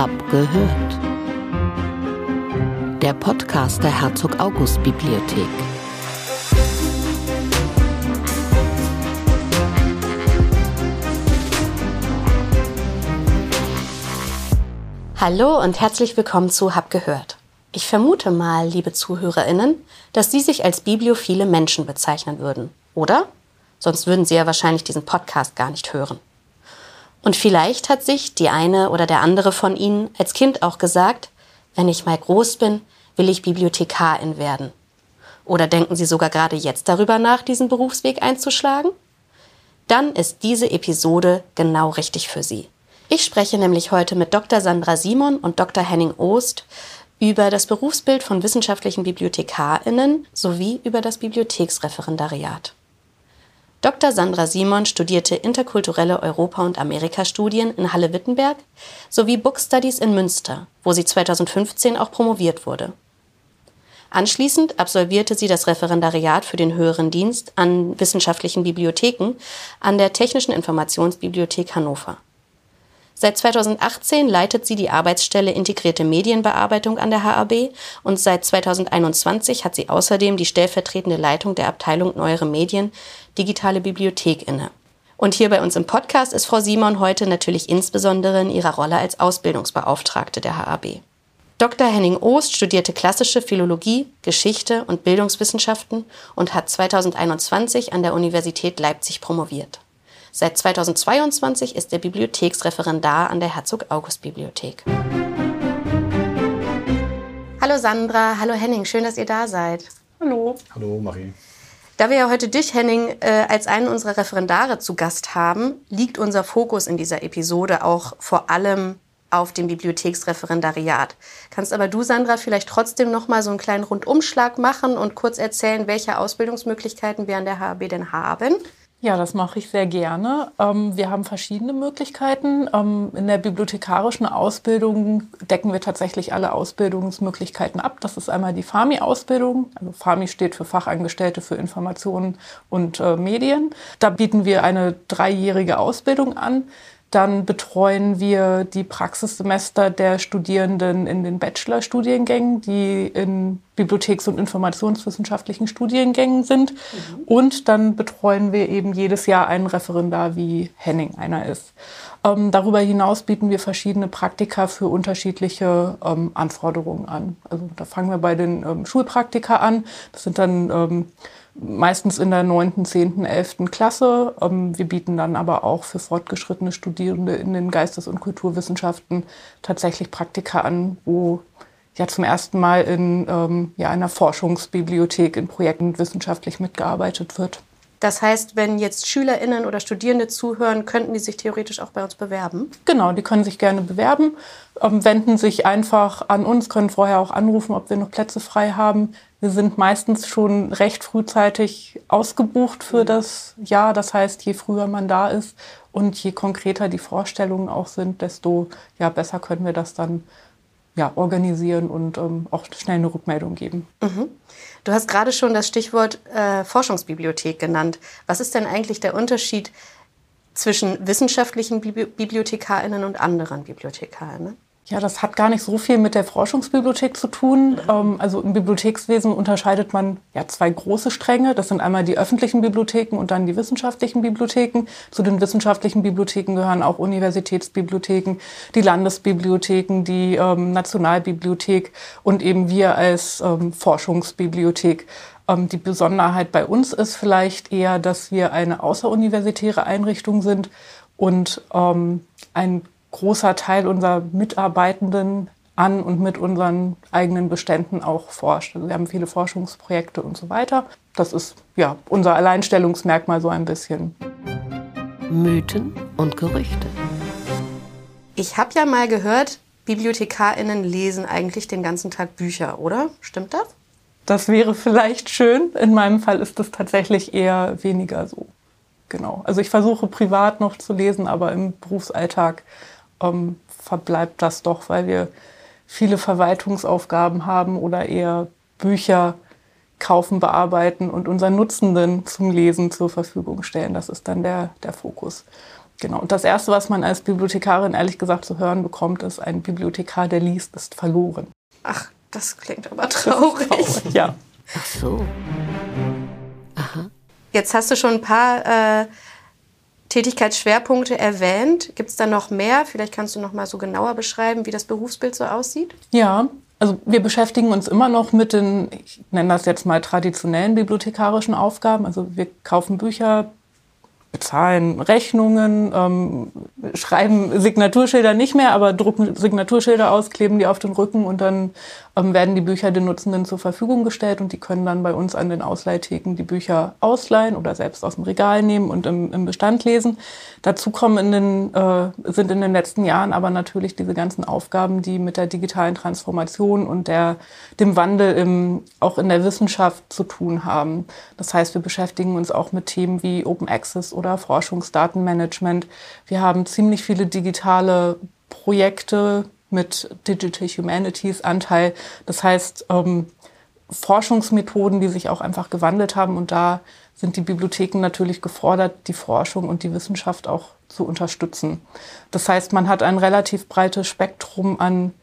Hab gehört. Der Podcast der Herzog August Bibliothek. Hallo und herzlich willkommen zu Hab gehört. Ich vermute mal, liebe Zuhörerinnen, dass Sie sich als bibliophile Menschen bezeichnen würden, oder? Sonst würden Sie ja wahrscheinlich diesen Podcast gar nicht hören. Und vielleicht hat sich die eine oder der andere von Ihnen als Kind auch gesagt, wenn ich mal groß bin, will ich Bibliothekarin werden. Oder denken Sie sogar gerade jetzt darüber nach, diesen Berufsweg einzuschlagen? Dann ist diese Episode genau richtig für Sie. Ich spreche nämlich heute mit Dr. Sandra Simon und Dr. Henning Ost über das Berufsbild von wissenschaftlichen Bibliothekarinnen sowie über das Bibliotheksreferendariat. Dr. Sandra Simon studierte interkulturelle Europa- und Amerikastudien in Halle-Wittenberg sowie Book Studies in Münster, wo sie 2015 auch promoviert wurde. Anschließend absolvierte sie das Referendariat für den höheren Dienst an wissenschaftlichen Bibliotheken an der Technischen Informationsbibliothek Hannover. Seit 2018 leitet sie die Arbeitsstelle Integrierte Medienbearbeitung an der HAB und seit 2021 hat sie außerdem die stellvertretende Leitung der Abteilung Neuere Medien Digitale Bibliothek inne. Und hier bei uns im Podcast ist Frau Simon heute natürlich insbesondere in ihrer Rolle als Ausbildungsbeauftragte der HAB. Dr. Henning Oost studierte klassische Philologie, Geschichte und Bildungswissenschaften und hat 2021 an der Universität Leipzig promoviert. Seit 2022 ist er Bibliotheksreferendar an der Herzog August Bibliothek. Hallo Sandra, hallo Henning, schön, dass ihr da seid. Hallo. Hallo Marie. Da wir ja heute dich, Henning, äh, als einen unserer Referendare zu Gast haben, liegt unser Fokus in dieser Episode auch vor allem auf dem Bibliotheksreferendariat. Kannst aber du, Sandra, vielleicht trotzdem noch mal so einen kleinen Rundumschlag machen und kurz erzählen, welche Ausbildungsmöglichkeiten wir an der HAB denn haben? Ja, das mache ich sehr gerne. Ähm, wir haben verschiedene Möglichkeiten. Ähm, in der bibliothekarischen Ausbildung decken wir tatsächlich alle Ausbildungsmöglichkeiten ab. Das ist einmal die FAMI-Ausbildung. Also FAMI steht für Fachangestellte für Informationen und äh, Medien. Da bieten wir eine dreijährige Ausbildung an. Dann betreuen wir die Praxissemester der Studierenden in den Bachelorstudiengängen, die in Bibliotheks- und Informationswissenschaftlichen Studiengängen sind. Mhm. Und dann betreuen wir eben jedes Jahr einen Referendar, wie Henning einer ist. Ähm, darüber hinaus bieten wir verschiedene Praktika für unterschiedliche ähm, Anforderungen an. Also da fangen wir bei den ähm, Schulpraktika an. Das sind dann ähm, meistens in der 9., 10., 11. Klasse. Ähm, wir bieten dann aber auch für fortgeschrittene Studierende in den Geistes- und Kulturwissenschaften tatsächlich Praktika an, wo ja zum ersten Mal in ähm, ja, einer Forschungsbibliothek in Projekten wissenschaftlich mitgearbeitet wird. Das heißt, wenn jetzt SchülerInnen oder Studierende zuhören, könnten die sich theoretisch auch bei uns bewerben? Genau, die können sich gerne bewerben, ähm, wenden sich einfach an uns, können vorher auch anrufen, ob wir noch Plätze frei haben. Wir sind meistens schon recht frühzeitig ausgebucht für das Jahr. Das heißt, je früher man da ist und je konkreter die Vorstellungen auch sind, desto ja, besser können wir das dann ja, organisieren und ähm, auch schnell eine Rückmeldung geben. Mhm. Du hast gerade schon das Stichwort äh, Forschungsbibliothek genannt. Was ist denn eigentlich der Unterschied zwischen wissenschaftlichen Bibliothekarinnen und anderen Bibliothekarinnen? Ja, das hat gar nicht so viel mit der Forschungsbibliothek zu tun. Ähm, also im Bibliothekswesen unterscheidet man ja zwei große Stränge. Das sind einmal die öffentlichen Bibliotheken und dann die wissenschaftlichen Bibliotheken. Zu den wissenschaftlichen Bibliotheken gehören auch Universitätsbibliotheken, die Landesbibliotheken, die ähm, Nationalbibliothek und eben wir als ähm, Forschungsbibliothek. Ähm, die Besonderheit bei uns ist vielleicht eher, dass wir eine außeruniversitäre Einrichtung sind und ähm, ein großer Teil unserer Mitarbeitenden an und mit unseren eigenen Beständen auch forscht. Also wir haben viele Forschungsprojekte und so weiter. Das ist ja unser Alleinstellungsmerkmal so ein bisschen. Mythen und Gerüchte. Ich habe ja mal gehört, BibliothekarInnen lesen eigentlich den ganzen Tag Bücher, oder? Stimmt das? Das wäre vielleicht schön. In meinem Fall ist das tatsächlich eher weniger so. Genau. Also ich versuche privat noch zu lesen, aber im Berufsalltag ähm, verbleibt das doch, weil wir viele Verwaltungsaufgaben haben oder eher Bücher kaufen, bearbeiten und unseren Nutzenden zum Lesen zur Verfügung stellen. Das ist dann der, der Fokus. Genau. Und das Erste, was man als Bibliothekarin ehrlich gesagt zu hören bekommt, ist, ein Bibliothekar, der liest, ist verloren. Ach, das klingt aber traurig. traurig ja. Ach so. Aha. Jetzt hast du schon ein paar äh, Tätigkeitsschwerpunkte erwähnt. Gibt es da noch mehr? Vielleicht kannst du noch mal so genauer beschreiben, wie das Berufsbild so aussieht. Ja, also wir beschäftigen uns immer noch mit den, ich nenne das jetzt mal traditionellen bibliothekarischen Aufgaben. Also wir kaufen Bücher, bezahlen Rechnungen, ähm, schreiben Signaturschilder nicht mehr, aber drucken Signaturschilder aus, kleben die auf den Rücken und dann werden die Bücher den Nutzenden zur Verfügung gestellt und die können dann bei uns an den Ausleihtheken die Bücher ausleihen oder selbst aus dem Regal nehmen und im, im Bestand lesen. Dazu kommen in den, äh, sind in den letzten Jahren aber natürlich diese ganzen Aufgaben, die mit der digitalen Transformation und der, dem Wandel im, auch in der Wissenschaft zu tun haben. Das heißt, wir beschäftigen uns auch mit Themen wie Open Access oder Forschungsdatenmanagement. Wir haben ziemlich viele digitale Projekte, mit Digital Humanities Anteil. Das heißt, ähm, Forschungsmethoden, die sich auch einfach gewandelt haben. Und da sind die Bibliotheken natürlich gefordert, die Forschung und die Wissenschaft auch zu unterstützen. Das heißt, man hat ein relativ breites Spektrum an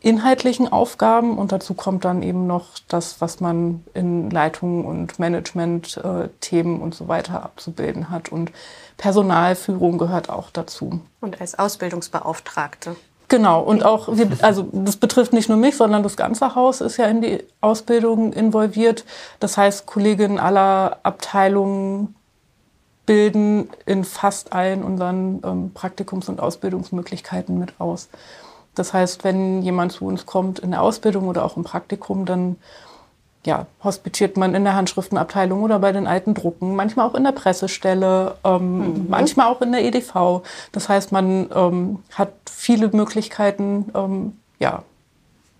inhaltlichen Aufgaben und dazu kommt dann eben noch das, was man in Leitung und Management-Themen äh, und so weiter abzubilden hat. Und Personalführung gehört auch dazu. Und als Ausbildungsbeauftragte. Genau, und auch, also das betrifft nicht nur mich, sondern das ganze Haus ist ja in die Ausbildung involviert. Das heißt, Kolleginnen aller Abteilungen bilden in fast allen unseren ähm, Praktikums- und Ausbildungsmöglichkeiten mit aus. Das heißt, wenn jemand zu uns kommt in der Ausbildung oder auch im Praktikum, dann ja, hospitiert man in der Handschriftenabteilung oder bei den alten Drucken, manchmal auch in der Pressestelle, ähm, mhm. manchmal auch in der EDV. Das heißt, man ähm, hat viele Möglichkeiten, ähm, ja,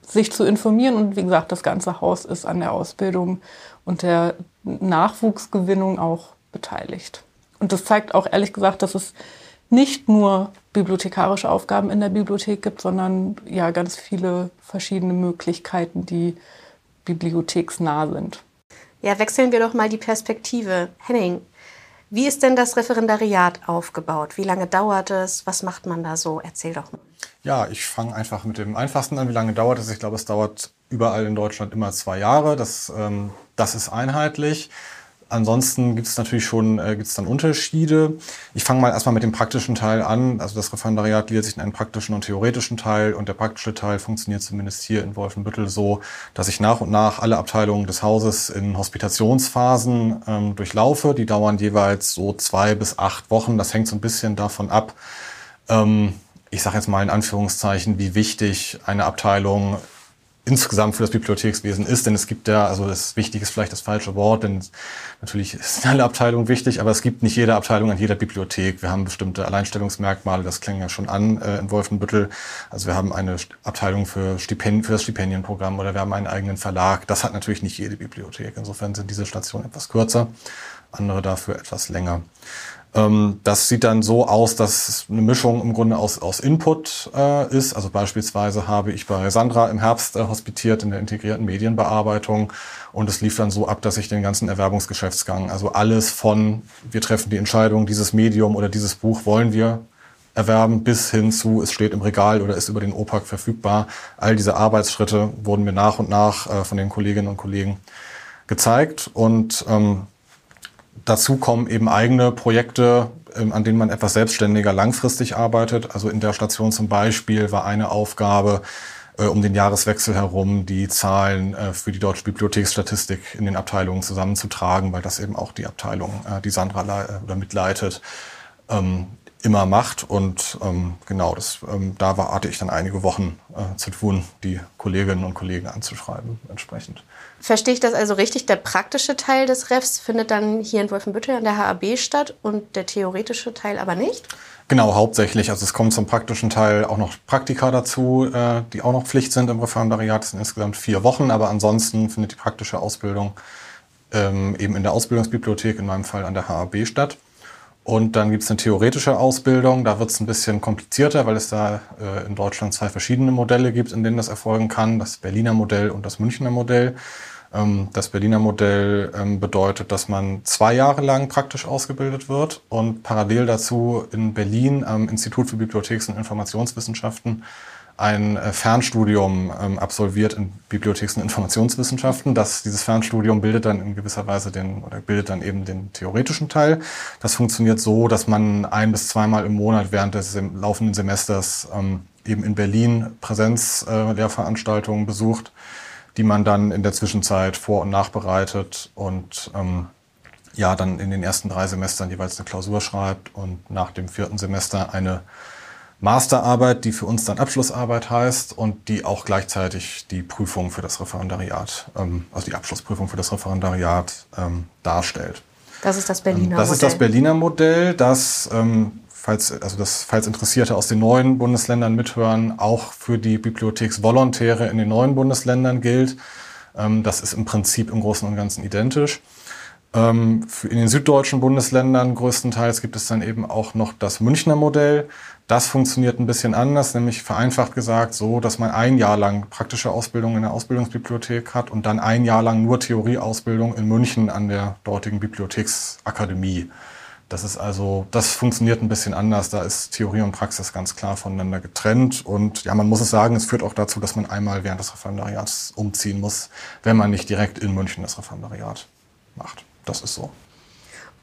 sich zu informieren. Und wie gesagt, das ganze Haus ist an der Ausbildung und der Nachwuchsgewinnung auch beteiligt. Und das zeigt auch ehrlich gesagt, dass es nicht nur bibliothekarische Aufgaben in der Bibliothek gibt, sondern ja ganz viele verschiedene Möglichkeiten, die bibliotheksnah sind. Ja, wechseln wir doch mal die Perspektive. Henning, wie ist denn das Referendariat aufgebaut? Wie lange dauert es? Was macht man da so? Erzähl doch mal. Ja, ich fange einfach mit dem Einfachsten an. Wie lange dauert es? Ich glaube, es dauert überall in Deutschland immer zwei Jahre. Das, ähm, das ist einheitlich. Ansonsten gibt es natürlich schon äh, gibt's dann Unterschiede. Ich fange mal erstmal mit dem praktischen Teil an. Also das Referendariat gliedert sich in einen praktischen und theoretischen Teil und der praktische Teil funktioniert zumindest hier in Wolfenbüttel so, dass ich nach und nach alle Abteilungen des Hauses in Hospitationsphasen ähm, durchlaufe. Die dauern jeweils so zwei bis acht Wochen. Das hängt so ein bisschen davon ab, ähm, ich sage jetzt mal in Anführungszeichen, wie wichtig eine Abteilung insgesamt für das Bibliothekswesen ist. Denn es gibt ja, also das Wichtige ist vielleicht das falsche Wort, denn natürlich sind alle Abteilungen wichtig, aber es gibt nicht jede Abteilung an jeder Bibliothek. Wir haben bestimmte Alleinstellungsmerkmale, das klingt ja schon an äh, in Wolfenbüttel. Also wir haben eine Abteilung für, Stipend für das Stipendienprogramm oder wir haben einen eigenen Verlag. Das hat natürlich nicht jede Bibliothek. Insofern sind diese Stationen etwas kürzer, andere dafür etwas länger. Ähm, das sieht dann so aus, dass eine Mischung im Grunde aus, aus Input äh, ist. Also beispielsweise habe ich bei Sandra im Herbst äh, hospitiert in der integrierten Medienbearbeitung und es lief dann so ab, dass ich den ganzen Erwerbungsgeschäftsgang, also alles von wir treffen die Entscheidung, dieses Medium oder dieses Buch wollen wir erwerben, bis hin zu es steht im Regal oder ist über den OPAC verfügbar. All diese Arbeitsschritte wurden mir nach und nach äh, von den Kolleginnen und Kollegen gezeigt und ähm, Dazu kommen eben eigene Projekte, ähm, an denen man etwas selbstständiger langfristig arbeitet. Also in der Station zum Beispiel war eine Aufgabe, äh, um den Jahreswechsel herum die Zahlen äh, für die deutsche Bibliotheksstatistik in den Abteilungen zusammenzutragen, weil das eben auch die Abteilung, äh, die Sandra oder mitleitet, ähm, immer macht. Und ähm, genau, das, da war, hatte ich dann einige Wochen zu tun, die Kolleginnen und Kollegen anzuschreiben entsprechend. Verstehe ich das also richtig? Der praktische Teil des Refs findet dann hier in Wolfenbüttel an der HAB statt und der theoretische Teil aber nicht? Genau, hauptsächlich. Also es kommen zum praktischen Teil auch noch Praktika dazu, äh, die auch noch Pflicht sind im Referendariat. Das sind insgesamt vier Wochen, aber ansonsten findet die praktische Ausbildung ähm, eben in der Ausbildungsbibliothek, in meinem Fall an der HAB statt. Und dann gibt es eine theoretische Ausbildung. Da wird es ein bisschen komplizierter, weil es da äh, in Deutschland zwei verschiedene Modelle gibt, in denen das erfolgen kann. Das Berliner Modell und das Münchner Modell. Ähm, das Berliner Modell ähm, bedeutet, dass man zwei Jahre lang praktisch ausgebildet wird und parallel dazu in Berlin am Institut für Bibliotheks- und Informationswissenschaften ein äh, Fernstudium ähm, absolviert in Bibliotheks- und Informationswissenschaften. Das, dieses Fernstudium bildet dann in gewisser Weise den, oder bildet dann eben den theoretischen Teil. Das funktioniert so, dass man ein bis zweimal im Monat während des laufenden Semesters ähm, eben in Berlin Präsenzlehrveranstaltungen äh, besucht, die man dann in der Zwischenzeit vor- und nachbereitet und ähm, ja, dann in den ersten drei Semestern jeweils eine Klausur schreibt und nach dem vierten Semester eine Masterarbeit, die für uns dann Abschlussarbeit heißt und die auch gleichzeitig die Prüfung für das Referendariat, ähm, also die Abschlussprüfung für das Referendariat ähm, darstellt. Das ist das Berliner Modell. Das ist das Berliner Modell, das, ähm, falls, also das, falls Interessierte aus den neuen Bundesländern mithören, auch für die Bibliotheksvolontäre in den neuen Bundesländern gilt. Ähm, das ist im Prinzip im Großen und Ganzen identisch. Ähm, in den süddeutschen Bundesländern größtenteils gibt es dann eben auch noch das Münchner Modell. Das funktioniert ein bisschen anders, nämlich vereinfacht gesagt so, dass man ein Jahr lang praktische Ausbildung in der Ausbildungsbibliothek hat und dann ein Jahr lang nur Theorieausbildung in München an der dortigen Bibliotheksakademie. Das ist also, das funktioniert ein bisschen anders. Da ist Theorie und Praxis ganz klar voneinander getrennt. Und ja, man muss es sagen, es führt auch dazu, dass man einmal während des Referendariats umziehen muss, wenn man nicht direkt in München das Referendariat macht. Das ist so.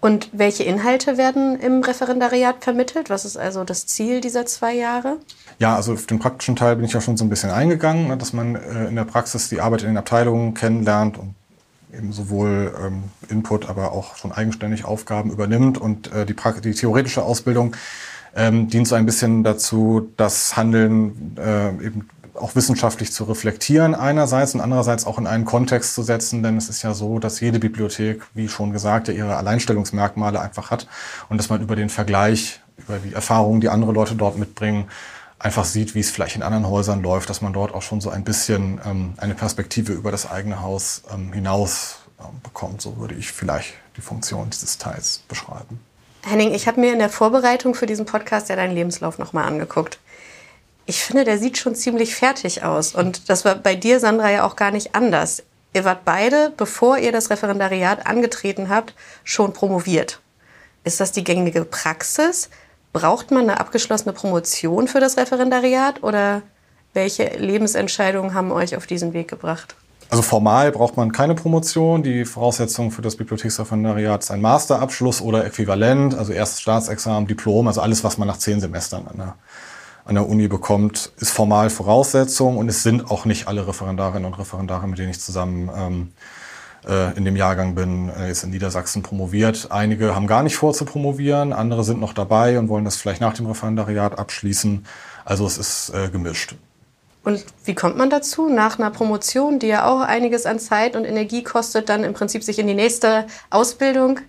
Und welche Inhalte werden im Referendariat vermittelt? Was ist also das Ziel dieser zwei Jahre? Ja, also auf den praktischen Teil bin ich ja schon so ein bisschen eingegangen, ne, dass man äh, in der Praxis die Arbeit in den Abteilungen kennenlernt und eben sowohl ähm, Input, aber auch schon eigenständig Aufgaben übernimmt. Und äh, die, die theoretische Ausbildung ähm, dient so ein bisschen dazu, das Handeln äh, eben auch wissenschaftlich zu reflektieren einerseits und andererseits auch in einen Kontext zu setzen, denn es ist ja so, dass jede Bibliothek, wie schon gesagt, ja ihre Alleinstellungsmerkmale einfach hat und dass man über den Vergleich, über die Erfahrungen, die andere Leute dort mitbringen, einfach sieht, wie es vielleicht in anderen Häusern läuft, dass man dort auch schon so ein bisschen ähm, eine Perspektive über das eigene Haus ähm, hinaus äh, bekommt. So würde ich vielleicht die Funktion dieses Teils beschreiben. Henning, ich habe mir in der Vorbereitung für diesen Podcast ja deinen Lebenslauf nochmal angeguckt ich finde, der sieht schon ziemlich fertig aus. Und das war bei dir, Sandra, ja auch gar nicht anders. Ihr wart beide, bevor ihr das Referendariat angetreten habt, schon promoviert. Ist das die gängige Praxis? Braucht man eine abgeschlossene Promotion für das Referendariat oder welche Lebensentscheidungen haben euch auf diesen Weg gebracht? Also formal braucht man keine Promotion. Die Voraussetzung für das Bibliotheksreferendariat ist ein Masterabschluss oder Äquivalent, also erstes Staatsexamen, Diplom, also alles, was man nach zehn Semestern an der an der Uni bekommt, ist formal Voraussetzung und es sind auch nicht alle Referendarinnen und Referendare, mit denen ich zusammen ähm, äh, in dem Jahrgang bin, äh, jetzt in Niedersachsen promoviert. Einige haben gar nicht vor zu promovieren, andere sind noch dabei und wollen das vielleicht nach dem Referendariat abschließen. Also es ist äh, gemischt. Und wie kommt man dazu, nach einer Promotion, die ja auch einiges an Zeit und Energie kostet, dann im Prinzip sich in die nächste Ausbildung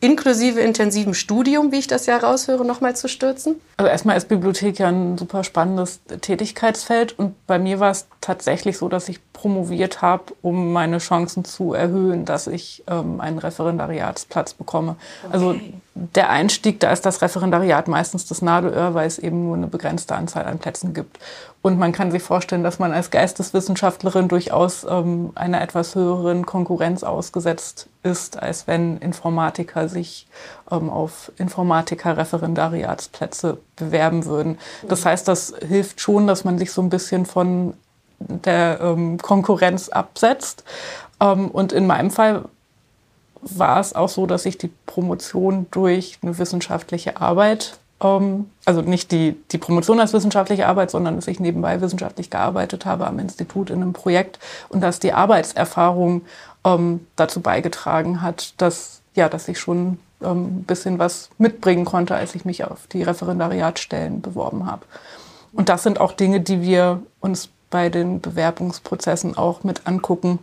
inklusive intensivem Studium, wie ich das ja raushöre, nochmal zu stürzen? Also erstmal ist Bibliothek ja ein super spannendes Tätigkeitsfeld und bei mir war es tatsächlich so, dass ich promoviert habe, um meine Chancen zu erhöhen, dass ich ähm, einen Referendariatsplatz bekomme. Also okay. Also der Einstieg, da ist das Referendariat meistens das Nadelöhr, weil es eben nur eine begrenzte Anzahl an Plätzen gibt. Und man kann sich vorstellen, dass man als Geisteswissenschaftlerin durchaus ähm, einer etwas höheren Konkurrenz ausgesetzt ist, als wenn Informatiker sich ähm, auf Informatiker-Referendariatsplätze bewerben würden. Das heißt, das hilft schon, dass man sich so ein bisschen von der ähm, Konkurrenz absetzt. Ähm, und in meinem Fall war es auch so, dass ich die Promotion durch eine wissenschaftliche Arbeit, also nicht die, die Promotion als wissenschaftliche Arbeit, sondern dass ich nebenbei wissenschaftlich gearbeitet habe am Institut in einem Projekt und dass die Arbeitserfahrung ähm, dazu beigetragen hat, dass, ja, dass ich schon ähm, ein bisschen was mitbringen konnte, als ich mich auf die Referendariatstellen beworben habe. Und das sind auch Dinge, die wir uns bei den Bewerbungsprozessen auch mit angucken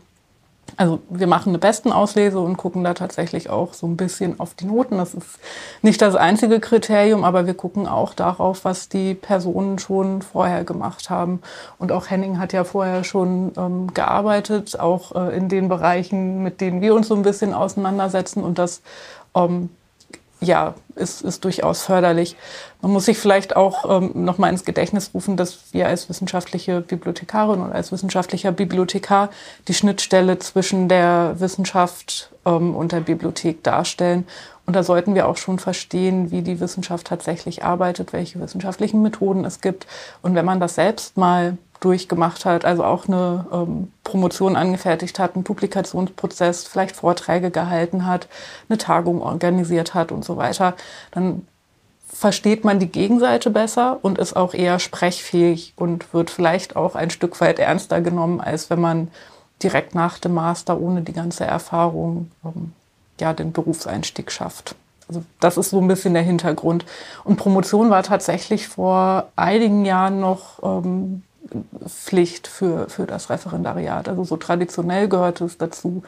also wir machen eine Bestenauslese und gucken da tatsächlich auch so ein bisschen auf die Noten. Das ist nicht das einzige Kriterium, aber wir gucken auch darauf, was die Personen schon vorher gemacht haben. Und auch Henning hat ja vorher schon ähm, gearbeitet, auch äh, in den Bereichen, mit denen wir uns so ein bisschen auseinandersetzen. Und das ähm, ja, ist, ist durchaus förderlich. Man muss sich vielleicht auch ähm, noch mal ins Gedächtnis rufen, dass wir als wissenschaftliche Bibliothekarin und als wissenschaftlicher Bibliothekar die Schnittstelle zwischen der Wissenschaft ähm, und der Bibliothek darstellen. Und da sollten wir auch schon verstehen, wie die Wissenschaft tatsächlich arbeitet, welche wissenschaftlichen Methoden es gibt. Und wenn man das selbst mal durchgemacht hat, also auch eine ähm, Promotion angefertigt hat, einen Publikationsprozess, vielleicht Vorträge gehalten hat, eine Tagung organisiert hat und so weiter, dann versteht man die Gegenseite besser und ist auch eher sprechfähig und wird vielleicht auch ein Stück weit ernster genommen, als wenn man direkt nach dem Master ohne die ganze Erfahrung ähm, ja den Berufseinstieg schafft. Also das ist so ein bisschen der Hintergrund. Und Promotion war tatsächlich vor einigen Jahren noch ähm, Pflicht für, für das Referendariat. Also so traditionell gehört es dazu.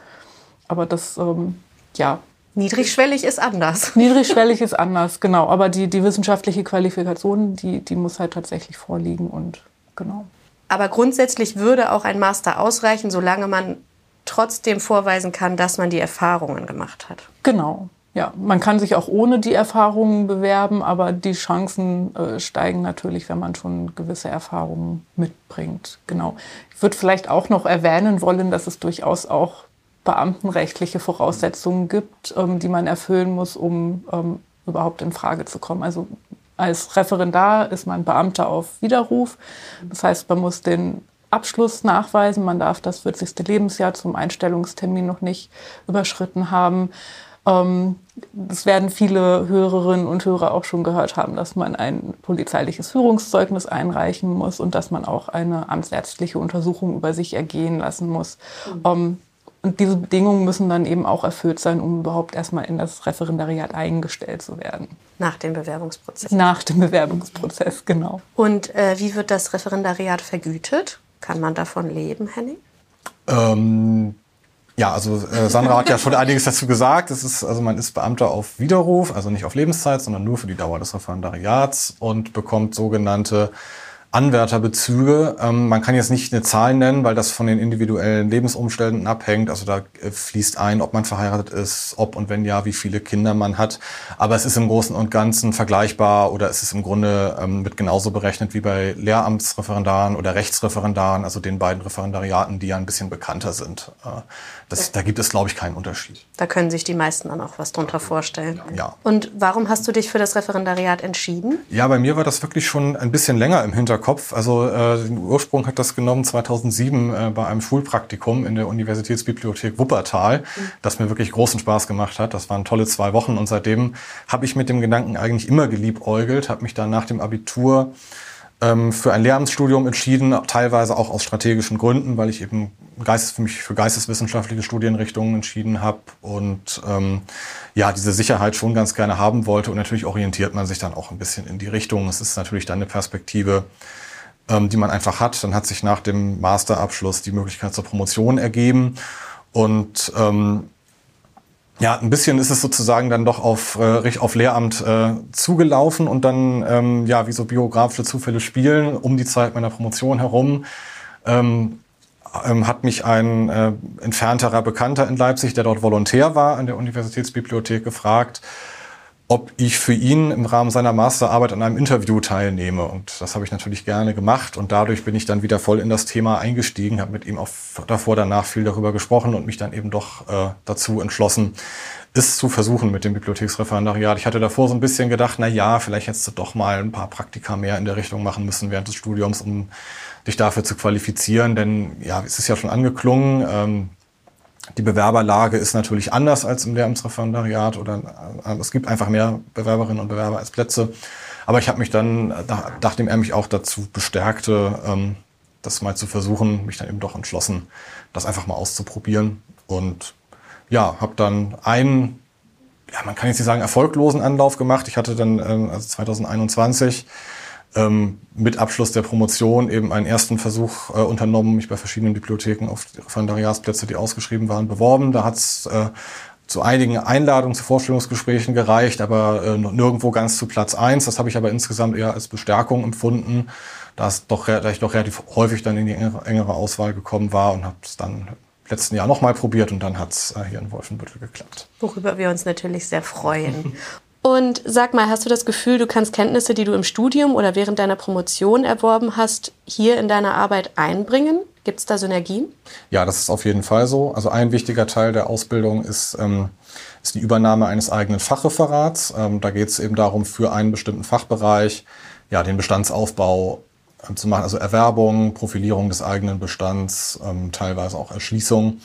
Aber das, ähm, ja. Niedrigschwellig ist anders. Niedrigschwellig ist anders, genau. Aber die, die wissenschaftliche Qualifikation, die, die muss halt tatsächlich vorliegen und genau. Aber grundsätzlich würde auch ein Master ausreichen, solange man trotzdem vorweisen kann, dass man die Erfahrungen gemacht hat. Genau, ja, man kann sich auch ohne die Erfahrungen bewerben, aber die Chancen äh, steigen natürlich, wenn man schon gewisse Erfahrungen mitbringt. Genau. Ich würde vielleicht auch noch erwähnen wollen, dass es durchaus auch beamtenrechtliche Voraussetzungen gibt, ähm, die man erfüllen muss, um ähm, überhaupt in Frage zu kommen. Also als Referendar ist man Beamter auf Widerruf. Das heißt, man muss den Abschluss nachweisen. Man darf das 40. Lebensjahr zum Einstellungstermin noch nicht überschritten haben. Ähm, das werden viele Hörerinnen und Hörer auch schon gehört haben, dass man ein polizeiliches Führungszeugnis einreichen muss und dass man auch eine amtsärztliche Untersuchung über sich ergehen lassen muss. Mhm. Ähm, und diese Bedingungen müssen dann eben auch erfüllt sein, um überhaupt erstmal in das Referendariat eingestellt zu werden. Nach dem Bewerbungsprozess. Nach dem Bewerbungsprozess, genau. Und äh, wie wird das Referendariat vergütet? Kann man davon leben, Henning? Ähm, ja, also äh, Sandra hat ja schon einiges dazu gesagt. Es ist, also man ist Beamter auf Widerruf, also nicht auf Lebenszeit, sondern nur für die Dauer des Referendariats und bekommt sogenannte Anwärterbezüge. Ähm, man kann jetzt nicht eine Zahl nennen, weil das von den individuellen Lebensumständen abhängt. Also da äh, fließt ein, ob man verheiratet ist, ob und wenn ja, wie viele Kinder man hat. Aber es ist im Großen und Ganzen vergleichbar oder es ist im Grunde ähm, mit genauso berechnet wie bei Lehramtsreferendaren oder Rechtsreferendaren, also den beiden Referendariaten, die ja ein bisschen bekannter sind. Äh, das, da gibt es, glaube ich, keinen Unterschied. Da können sich die meisten dann auch was drunter vorstellen. Ja. Und warum hast du dich für das Referendariat entschieden? Ja, bei mir war das wirklich schon ein bisschen länger im Hinterkopf. Also äh, den Ursprung hat das genommen 2007 äh, bei einem Schulpraktikum in der Universitätsbibliothek Wuppertal, mhm. das mir wirklich großen Spaß gemacht hat. Das waren tolle zwei Wochen und seitdem habe ich mit dem Gedanken eigentlich immer geliebäugelt, habe mich dann nach dem Abitur für ein Lehramtsstudium entschieden, teilweise auch aus strategischen Gründen, weil ich eben Geistes, für mich für geisteswissenschaftliche Studienrichtungen entschieden habe und ähm, ja, diese Sicherheit schon ganz gerne haben wollte. Und natürlich orientiert man sich dann auch ein bisschen in die Richtung. Es ist natürlich dann eine Perspektive, ähm, die man einfach hat. Dann hat sich nach dem Masterabschluss die Möglichkeit zur Promotion ergeben. Und ähm, ja, ein bisschen ist es sozusagen dann doch auf, äh, auf Lehramt äh, zugelaufen und dann, ähm, ja, wie so biografische Zufälle spielen, um die Zeit meiner Promotion herum, ähm, ähm, hat mich ein äh, entfernterer Bekannter in Leipzig, der dort Volontär war an der Universitätsbibliothek, gefragt, ob ich für ihn im Rahmen seiner Masterarbeit an einem Interview teilnehme. Und das habe ich natürlich gerne gemacht. Und dadurch bin ich dann wieder voll in das Thema eingestiegen, habe mit ihm auch davor, danach viel darüber gesprochen und mich dann eben doch äh, dazu entschlossen, es zu versuchen mit dem Bibliotheksreferendariat. Ich hatte davor so ein bisschen gedacht, na ja, vielleicht hättest du doch mal ein paar Praktika mehr in der Richtung machen müssen während des Studiums, um dich dafür zu qualifizieren. Denn ja, es ist ja schon angeklungen. Ähm, die Bewerberlage ist natürlich anders als im Lehramtsreferendariat oder äh, es gibt einfach mehr Bewerberinnen und Bewerber als Plätze. Aber ich habe mich dann, nachdem er mich auch dazu bestärkte, ähm, das mal zu versuchen, mich dann eben doch entschlossen, das einfach mal auszuprobieren. Und ja, habe dann einen, ja, man kann jetzt nicht sagen erfolglosen Anlauf gemacht. Ich hatte dann ähm, also 2021 ähm, mit Abschluss der Promotion eben einen ersten Versuch äh, unternommen, mich bei verschiedenen Bibliotheken auf Referendariatsplätze, die ausgeschrieben waren, beworben. Da hat es äh, zu einigen Einladungen zu Vorstellungsgesprächen gereicht, aber äh, nirgendwo ganz zu Platz eins. Das habe ich aber insgesamt eher als Bestärkung empfunden, da, es doch, da ich doch relativ häufig dann in die engere, engere Auswahl gekommen war und habe es dann letzten Jahr nochmal probiert und dann hat es äh, hier in Wolfenbüttel geklappt. Worüber wir uns natürlich sehr freuen. Und sag mal, hast du das Gefühl, du kannst Kenntnisse, die du im Studium oder während deiner Promotion erworben hast, hier in deiner Arbeit einbringen? Gibt es da Synergien? Ja, das ist auf jeden Fall so. Also ein wichtiger Teil der Ausbildung ist, ähm, ist die Übernahme eines eigenen Fachreferats. Ähm, da geht es eben darum, für einen bestimmten Fachbereich ja, den Bestandsaufbau ähm, zu machen, also Erwerbung, Profilierung des eigenen Bestands, ähm, teilweise auch Erschließung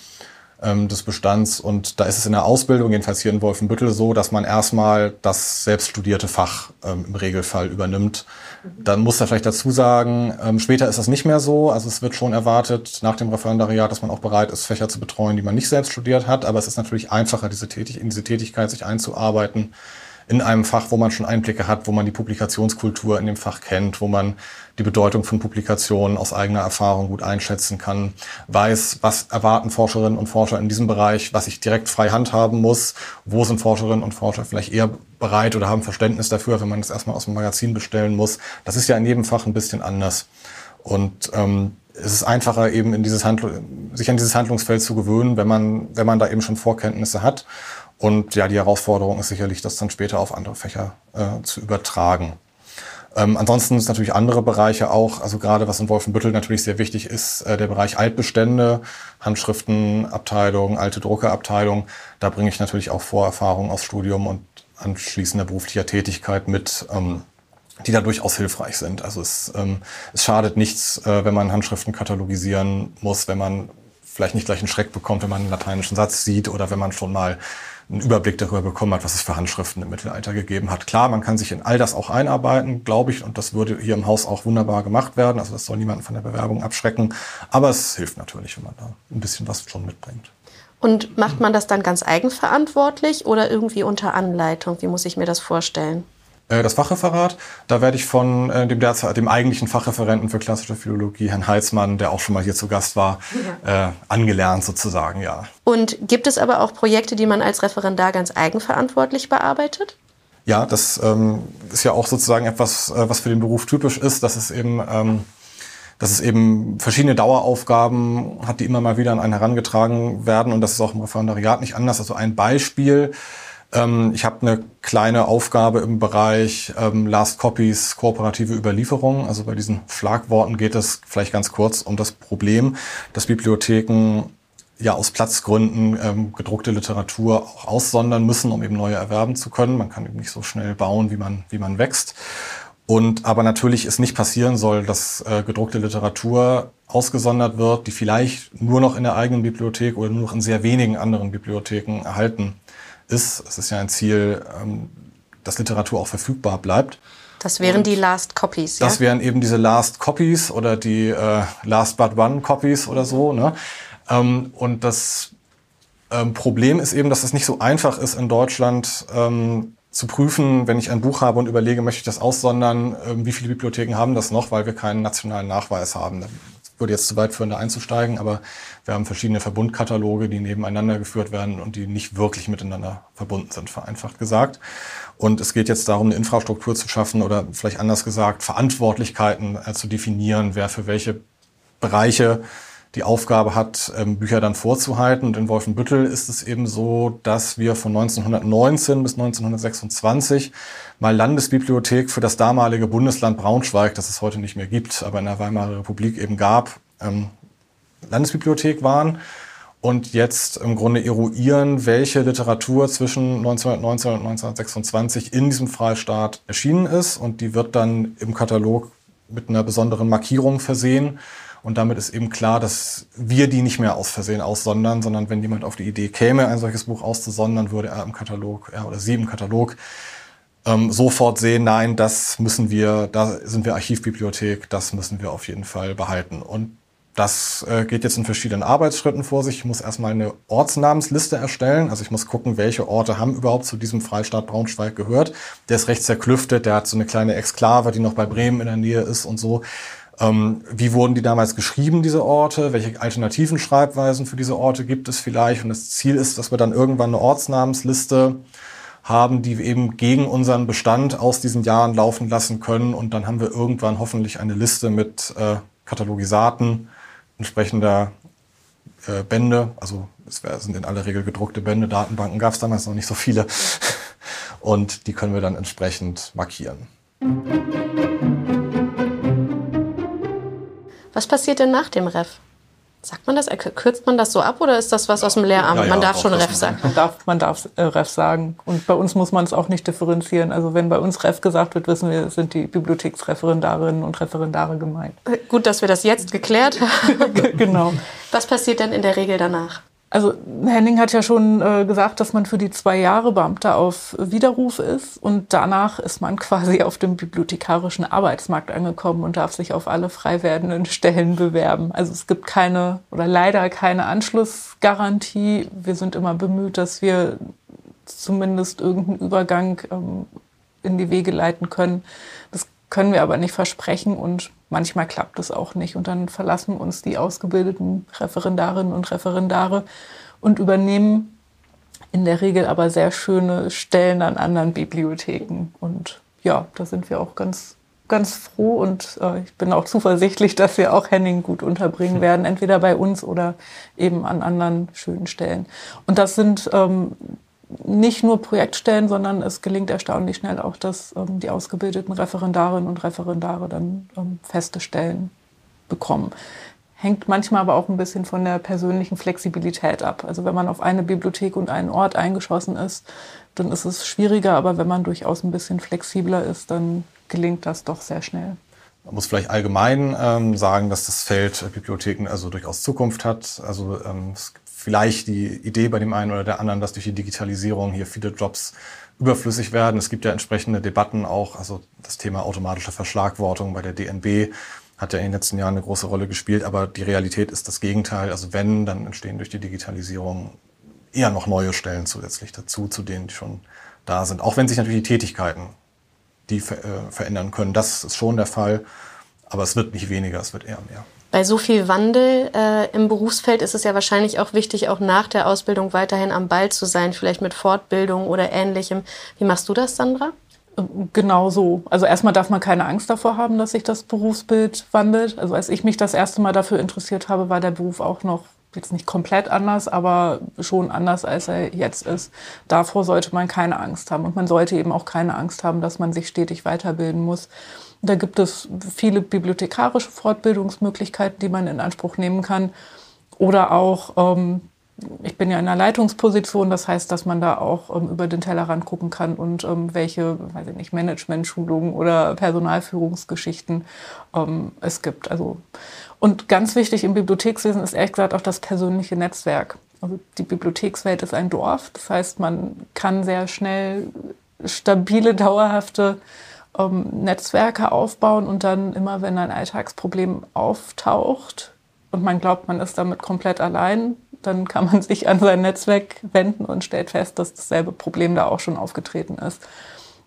ähm, des Bestands. Und da ist es in der Ausbildung, jedenfalls hier in Wolfenbüttel, so, dass man erstmal das selbst studierte Fach ähm, im Regelfall übernimmt. Dann muss er vielleicht dazu sagen, ähm, später ist das nicht mehr so. Also es wird schon erwartet nach dem Referendariat, dass man auch bereit ist, Fächer zu betreuen, die man nicht selbst studiert hat. Aber es ist natürlich einfacher, diese Tätig in diese Tätigkeit sich einzuarbeiten in einem Fach, wo man schon Einblicke hat, wo man die Publikationskultur in dem Fach kennt, wo man die Bedeutung von Publikationen aus eigener Erfahrung gut einschätzen kann, weiß, was erwarten Forscherinnen und Forscher in diesem Bereich, was ich direkt frei handhaben muss, wo sind Forscherinnen und Forscher vielleicht eher bereit oder haben Verständnis dafür, wenn man das erstmal aus dem Magazin bestellen muss. Das ist ja in jedem Fach ein bisschen anders. Und ähm, es ist einfacher, eben in dieses Handl sich an dieses Handlungsfeld zu gewöhnen, wenn man, wenn man da eben schon Vorkenntnisse hat. Und ja, die Herausforderung ist sicherlich, das dann später auf andere Fächer äh, zu übertragen. Ähm, ansonsten ist natürlich andere Bereiche auch, also gerade was in Wolfenbüttel natürlich sehr wichtig ist, äh, der Bereich Altbestände, Handschriftenabteilung, alte Druckerabteilung. Da bringe ich natürlich auch Vorerfahrungen aus Studium und anschließender beruflicher Tätigkeit mit, ähm, die da durchaus hilfreich sind. Also es, ähm, es schadet nichts, äh, wenn man Handschriften katalogisieren muss, wenn man vielleicht nicht gleich einen Schreck bekommt, wenn man einen lateinischen Satz sieht oder wenn man schon mal einen Überblick darüber bekommen hat, was es für Handschriften im Mittelalter gegeben hat. Klar, man kann sich in all das auch einarbeiten, glaube ich, und das würde hier im Haus auch wunderbar gemacht werden. Also das soll niemanden von der Bewerbung abschrecken. Aber es hilft natürlich, wenn man da ein bisschen was schon mitbringt. Und macht man das dann ganz eigenverantwortlich oder irgendwie unter Anleitung? Wie muss ich mir das vorstellen? Äh, das Fachreferat. Da werde ich von äh, dem, derzeit, dem eigentlichen Fachreferenten für klassische Philologie, Herrn Heitzmann, der auch schon mal hier zu Gast war, ja. äh, angelernt sozusagen, ja. Und gibt es aber auch Projekte, die man als Referendar ganz eigenverantwortlich bearbeitet? Ja, das ähm, ist ja auch sozusagen etwas, äh, was für den Beruf typisch ist, dass es eben, ähm, dass es eben verschiedene Daueraufgaben hat, die immer mal wieder an einen herangetragen werden. Und das ist auch im Referendariat nicht anders. Also ein Beispiel ähm, ich habe eine kleine Aufgabe im Bereich ähm, Last Copies, kooperative Überlieferung. Also bei diesen Schlagworten geht es vielleicht ganz kurz um das Problem, dass Bibliotheken ja aus Platzgründen ähm, gedruckte Literatur auch aussondern müssen, um eben neue erwerben zu können. Man kann eben nicht so schnell bauen, wie man, wie man wächst. Und aber natürlich es nicht passieren soll, dass äh, gedruckte Literatur ausgesondert wird, die vielleicht nur noch in der eigenen Bibliothek oder nur noch in sehr wenigen anderen Bibliotheken erhalten ist. Es ist ja ein Ziel, ähm, dass Literatur auch verfügbar bleibt. Das wären und die Last Copies, ja? Das wären eben diese Last Copies oder die äh, Last But One Copies oder so. Ne? Ähm, und das ähm, Problem ist eben, dass es nicht so einfach ist in Deutschland ähm, zu prüfen, wenn ich ein Buch habe und überlege, möchte ich das aussondern, ähm, wie viele Bibliotheken haben das noch, weil wir keinen nationalen Nachweis haben würde jetzt zu weit führen, da einzusteigen, aber wir haben verschiedene Verbundkataloge, die nebeneinander geführt werden und die nicht wirklich miteinander verbunden sind, vereinfacht gesagt. Und es geht jetzt darum, eine Infrastruktur zu schaffen oder vielleicht anders gesagt, Verantwortlichkeiten äh, zu definieren, wer für welche Bereiche die Aufgabe hat, ähm, Bücher dann vorzuhalten. Und in Wolfenbüttel ist es eben so, dass wir von 1919 bis 1926 mal Landesbibliothek für das damalige Bundesland Braunschweig, das es heute nicht mehr gibt, aber in der Weimarer Republik eben gab, ähm, Landesbibliothek waren und jetzt im Grunde eruieren, welche Literatur zwischen 1919 und 1926 in diesem Freistaat erschienen ist. Und die wird dann im Katalog mit einer besonderen Markierung versehen. Und damit ist eben klar, dass wir die nicht mehr aus Versehen aussondern, sondern wenn jemand auf die Idee käme, ein solches Buch auszusondern, würde er im Katalog, er oder sie im Katalog ähm, sofort sehen, nein, das müssen wir, da sind wir Archivbibliothek, das müssen wir auf jeden Fall behalten. Und das äh, geht jetzt in verschiedenen Arbeitsschritten vor sich. Ich muss erstmal eine Ortsnamensliste erstellen. Also ich muss gucken, welche Orte haben überhaupt zu diesem Freistaat Braunschweig gehört. Der ist recht zerklüftet, der hat so eine kleine Exklave, die noch bei Bremen in der Nähe ist und so. Ähm, wie wurden die damals geschrieben, diese Orte? Welche alternativen Schreibweisen für diese Orte gibt es vielleicht? Und das Ziel ist, dass wir dann irgendwann eine Ortsnamensliste haben, die wir eben gegen unseren Bestand aus diesen Jahren laufen lassen können. Und dann haben wir irgendwann hoffentlich eine Liste mit äh, Katalogisaten entsprechender äh, Bände. Also es sind in aller Regel gedruckte Bände. Datenbanken gab es damals noch nicht so viele. Und die können wir dann entsprechend markieren. Was passiert denn nach dem Ref? Sagt man das? Kürzt man das so ab oder ist das was aus dem Lehramt? Ja, ja, man darf schon Ref sagen. Man darf, man darf äh, Ref sagen. Und bei uns muss man es auch nicht differenzieren. Also wenn bei uns Ref gesagt wird, wissen wir, sind die Bibliotheksreferendarinnen und Referendare gemeint. Gut, dass wir das jetzt geklärt haben. genau. Was passiert denn in der Regel danach? Also Henning hat ja schon äh, gesagt, dass man für die zwei Jahre Beamter auf Widerruf ist und danach ist man quasi auf dem bibliothekarischen Arbeitsmarkt angekommen und darf sich auf alle frei werdenden Stellen bewerben. Also es gibt keine oder leider keine Anschlussgarantie. Wir sind immer bemüht, dass wir zumindest irgendeinen Übergang ähm, in die Wege leiten können. Das können wir aber nicht versprechen und manchmal klappt es auch nicht. Und dann verlassen uns die ausgebildeten Referendarinnen und Referendare und übernehmen in der Regel aber sehr schöne Stellen an anderen Bibliotheken. Und ja, da sind wir auch ganz, ganz froh und äh, ich bin auch zuversichtlich, dass wir auch Henning gut unterbringen werden, entweder bei uns oder eben an anderen schönen Stellen. Und das sind ähm, nicht nur Projektstellen, sondern es gelingt erstaunlich schnell auch, dass ähm, die ausgebildeten Referendarinnen und Referendare dann ähm, feste Stellen bekommen. Hängt manchmal aber auch ein bisschen von der persönlichen Flexibilität ab. Also wenn man auf eine Bibliothek und einen Ort eingeschossen ist, dann ist es schwieriger, aber wenn man durchaus ein bisschen flexibler ist, dann gelingt das doch sehr schnell. Man muss vielleicht allgemein ähm, sagen, dass das Feld Bibliotheken also durchaus Zukunft hat. Also ähm, es vielleicht die Idee bei dem einen oder der anderen, dass durch die Digitalisierung hier viele Jobs überflüssig werden. Es gibt ja entsprechende Debatten auch, also das Thema automatische Verschlagwortung bei der DNB hat ja in den letzten Jahren eine große Rolle gespielt, aber die Realität ist das Gegenteil. Also wenn, dann entstehen durch die Digitalisierung eher noch neue Stellen zusätzlich dazu, zu denen die schon da sind. Auch wenn sich natürlich die Tätigkeiten, die äh, verändern können. Das ist schon der Fall, aber es wird nicht weniger, es wird eher mehr bei so viel Wandel äh, im Berufsfeld ist es ja wahrscheinlich auch wichtig, auch nach der Ausbildung weiterhin am Ball zu sein, vielleicht mit Fortbildung oder ähnlichem. Wie machst du das, Sandra? Genau so. Also erstmal darf man keine Angst davor haben, dass sich das Berufsbild wandelt. Also als ich mich das erste Mal dafür interessiert habe, war der Beruf auch noch jetzt nicht komplett anders, aber schon anders, als er jetzt ist. Davor sollte man keine Angst haben. Und man sollte eben auch keine Angst haben, dass man sich stetig weiterbilden muss. Da gibt es viele bibliothekarische Fortbildungsmöglichkeiten, die man in Anspruch nehmen kann. Oder auch, ähm, ich bin ja in einer Leitungsposition, das heißt, dass man da auch ähm, über den Tellerrand gucken kann und ähm, welche, weiß ich nicht, Management-Schulungen oder Personalführungsgeschichten ähm, es gibt. Also, und ganz wichtig im Bibliothekswesen ist ehrlich gesagt auch das persönliche Netzwerk. Also die Bibliothekswelt ist ein Dorf, das heißt, man kann sehr schnell stabile, dauerhafte ähm, Netzwerke aufbauen und dann immer, wenn ein Alltagsproblem auftaucht und man glaubt, man ist damit komplett allein, dann kann man sich an sein Netzwerk wenden und stellt fest, dass dasselbe Problem da auch schon aufgetreten ist.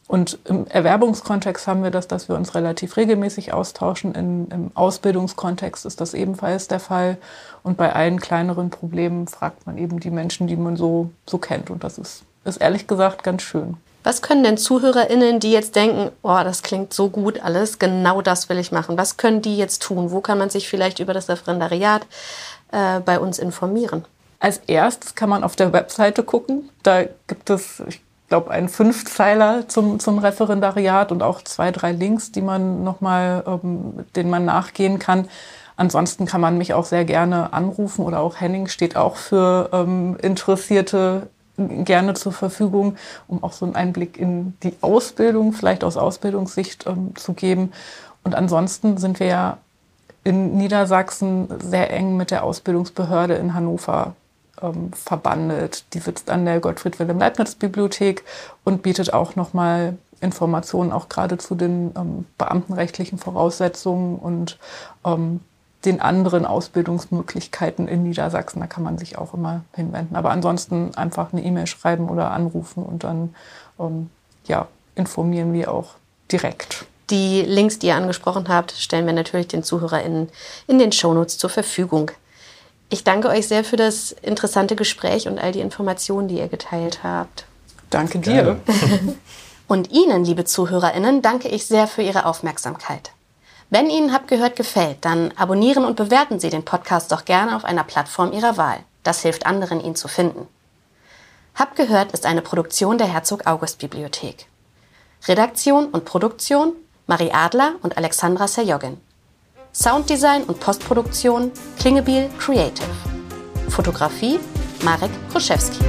Und im Erwerbungskontext haben wir das, dass wir uns relativ regelmäßig austauschen. In, Im Ausbildungskontext ist das ebenfalls der Fall. Und bei allen kleineren Problemen fragt man eben die Menschen, die man so, so kennt. Und das ist, ist ehrlich gesagt ganz schön. Was können denn ZuhörerInnen, die jetzt denken, oh, das klingt so gut alles, genau das will ich machen, was können die jetzt tun? Wo kann man sich vielleicht über das Referendariat äh, bei uns informieren? Als erstes kann man auf der Webseite gucken. Da gibt es, ich glaube, einen Fünfzeiler zum, zum Referendariat und auch zwei, drei Links, die man nochmal, ähm, denen man nachgehen kann. Ansonsten kann man mich auch sehr gerne anrufen oder auch Henning steht auch für ähm, interessierte gerne zur Verfügung, um auch so einen Einblick in die Ausbildung, vielleicht aus Ausbildungssicht ähm, zu geben. Und ansonsten sind wir ja in Niedersachsen sehr eng mit der Ausbildungsbehörde in Hannover ähm, verbandelt. Die sitzt an der Gottfried Wilhelm Leibniz Bibliothek und bietet auch nochmal Informationen auch gerade zu den ähm, beamtenrechtlichen Voraussetzungen und ähm, den anderen Ausbildungsmöglichkeiten in Niedersachsen. Da kann man sich auch immer hinwenden. Aber ansonsten einfach eine E-Mail schreiben oder anrufen und dann ähm, ja, informieren wir auch direkt. Die Links, die ihr angesprochen habt, stellen wir natürlich den ZuhörerInnen in den Shownotes zur Verfügung. Ich danke euch sehr für das interessante Gespräch und all die Informationen, die ihr geteilt habt. Danke dir. und Ihnen, liebe ZuhörerInnen, danke ich sehr für Ihre Aufmerksamkeit. Wenn Ihnen Hab gehört gefällt, dann abonnieren und bewerten Sie den Podcast doch gerne auf einer Plattform Ihrer Wahl. Das hilft anderen, ihn zu finden. Hab gehört ist eine Produktion der Herzog August Bibliothek. Redaktion und Produktion Marie Adler und Alexandra Serjogin. Sounddesign und Postproduktion Klingebiel Creative. Fotografie Marek Kruszewski.